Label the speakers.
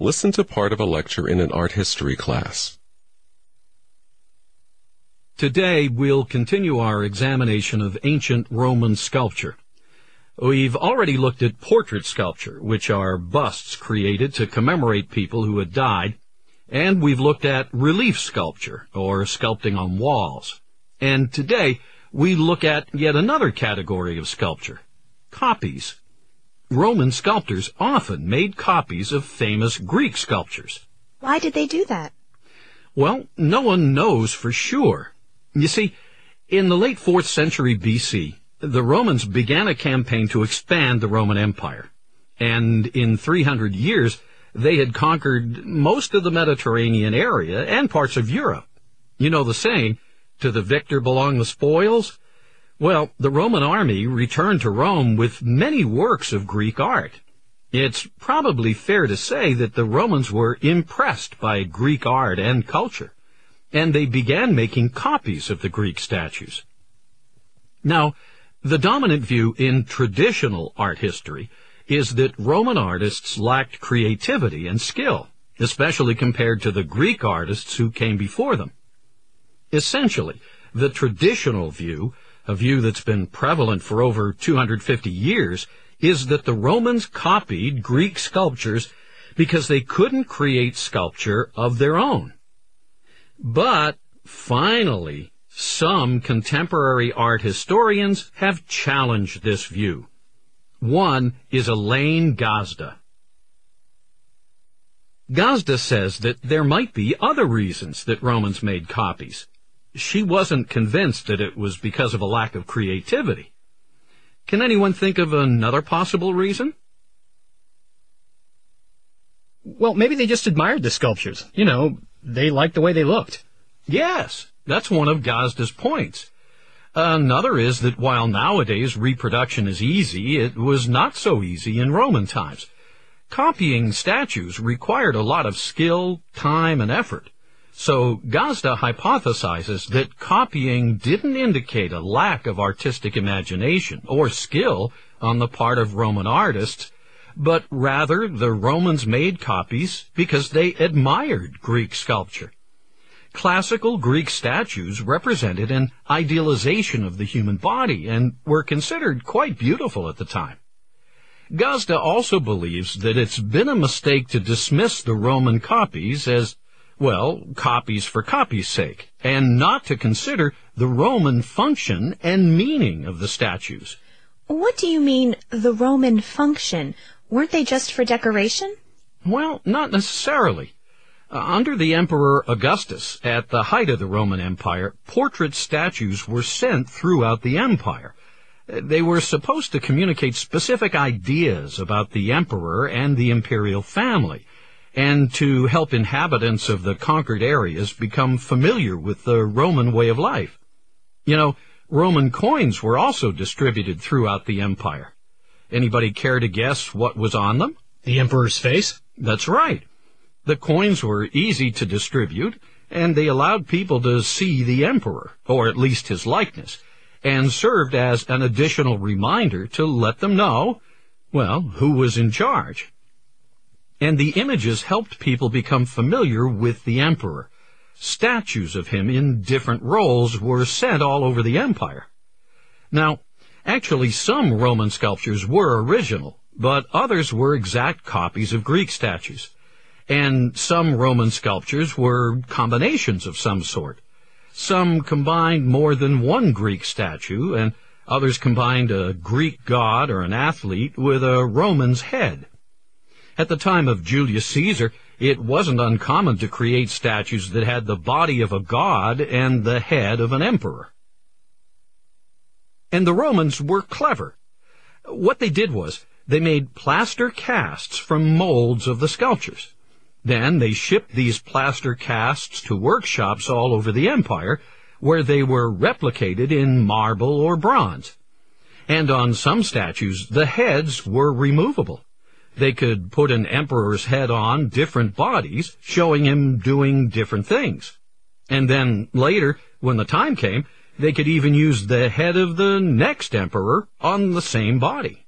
Speaker 1: Listen to part of a lecture in an art history class.
Speaker 2: Today we'll continue our examination of ancient Roman sculpture. We've already looked at portrait sculpture, which are busts created to commemorate people who had died, and we've looked at relief sculpture, or sculpting on walls. And today we look at yet another category of sculpture, copies. Roman sculptors often made copies of famous Greek sculptures.
Speaker 3: Why did they do that?
Speaker 2: Well, no one knows for sure. You see, in the late 4th century BC, the Romans began a campaign to expand the Roman Empire. And in 300 years, they had conquered most of the Mediterranean area and parts of Europe. You know the saying, to the victor belong the spoils? Well, the Roman army returned to Rome with many works of Greek art. It's probably fair to say that the Romans were impressed by Greek art and culture and they began making copies of the Greek statues. Now, the dominant view in traditional art history is that Roman artists lacked creativity and skill, especially compared to the Greek artists who came before them. Essentially, the traditional view, a view that's been prevalent for over 250 years, is that the Romans copied Greek sculptures because they couldn't create sculpture of their own. But finally, some contemporary art historians have challenged this view. One is Elaine Gazda. Gazda says that there might be other reasons that Romans made copies. She wasn't convinced that it was because of a lack of creativity. Can anyone think of another possible reason?
Speaker 4: Well, maybe they just admired the sculptures. You know, they liked the way they looked.
Speaker 2: Yes, that's one of Gazda's points. Another is that while nowadays reproduction is easy, it was not so easy in Roman times. Copying statues required a lot of skill, time, and effort. So Gazda hypothesizes that copying didn't indicate a lack of artistic imagination or skill on the part of Roman artists, but rather the Romans made copies because they admired Greek sculpture. Classical Greek statues represented an idealization of the human body and were considered quite beautiful at the time. Gazda also believes that it's been a mistake to dismiss the Roman copies as, well, copies for copy's sake, and not to consider the Roman function and meaning of the statues.
Speaker 3: What do you mean, the Roman function? Weren't they just for decoration?
Speaker 2: Well, not necessarily. Uh, under the Emperor Augustus, at the height of the Roman Empire, portrait statues were sent throughout the empire. Uh, they were supposed to communicate specific ideas about the emperor and the imperial family, and to help inhabitants of the conquered areas become familiar with the Roman way of life. You know, Roman coins were also distributed throughout the empire. Anybody care to guess what was on them?
Speaker 4: The emperor's face?
Speaker 2: That's right. The coins were easy to distribute, and they allowed people to see the emperor, or at least his likeness, and served as an additional reminder to let them know, well, who was in charge. And the images helped people become familiar with the emperor. Statues of him in different roles were sent all over the empire. Now, actually some Roman sculptures were original, but others were exact copies of Greek statues and some Roman sculptures were combinations of some sort. Some combined more than one Greek statue, and others combined a Greek god or an athlete with a Roman's head. At the time of Julius Caesar, it wasn't uncommon to create statues that had the body of a god and the head of an emperor. And the Romans were clever. What they did was, they made plaster casts from molds of the sculptures. Then they shipped these plaster casts to workshops all over the empire, where they were replicated in marble or bronze. And on some statues, the heads were removable. They could put an emperor's head on different bodies, showing him doing different things. And then later, when the time came, they could even use the head of the next emperor on the same body.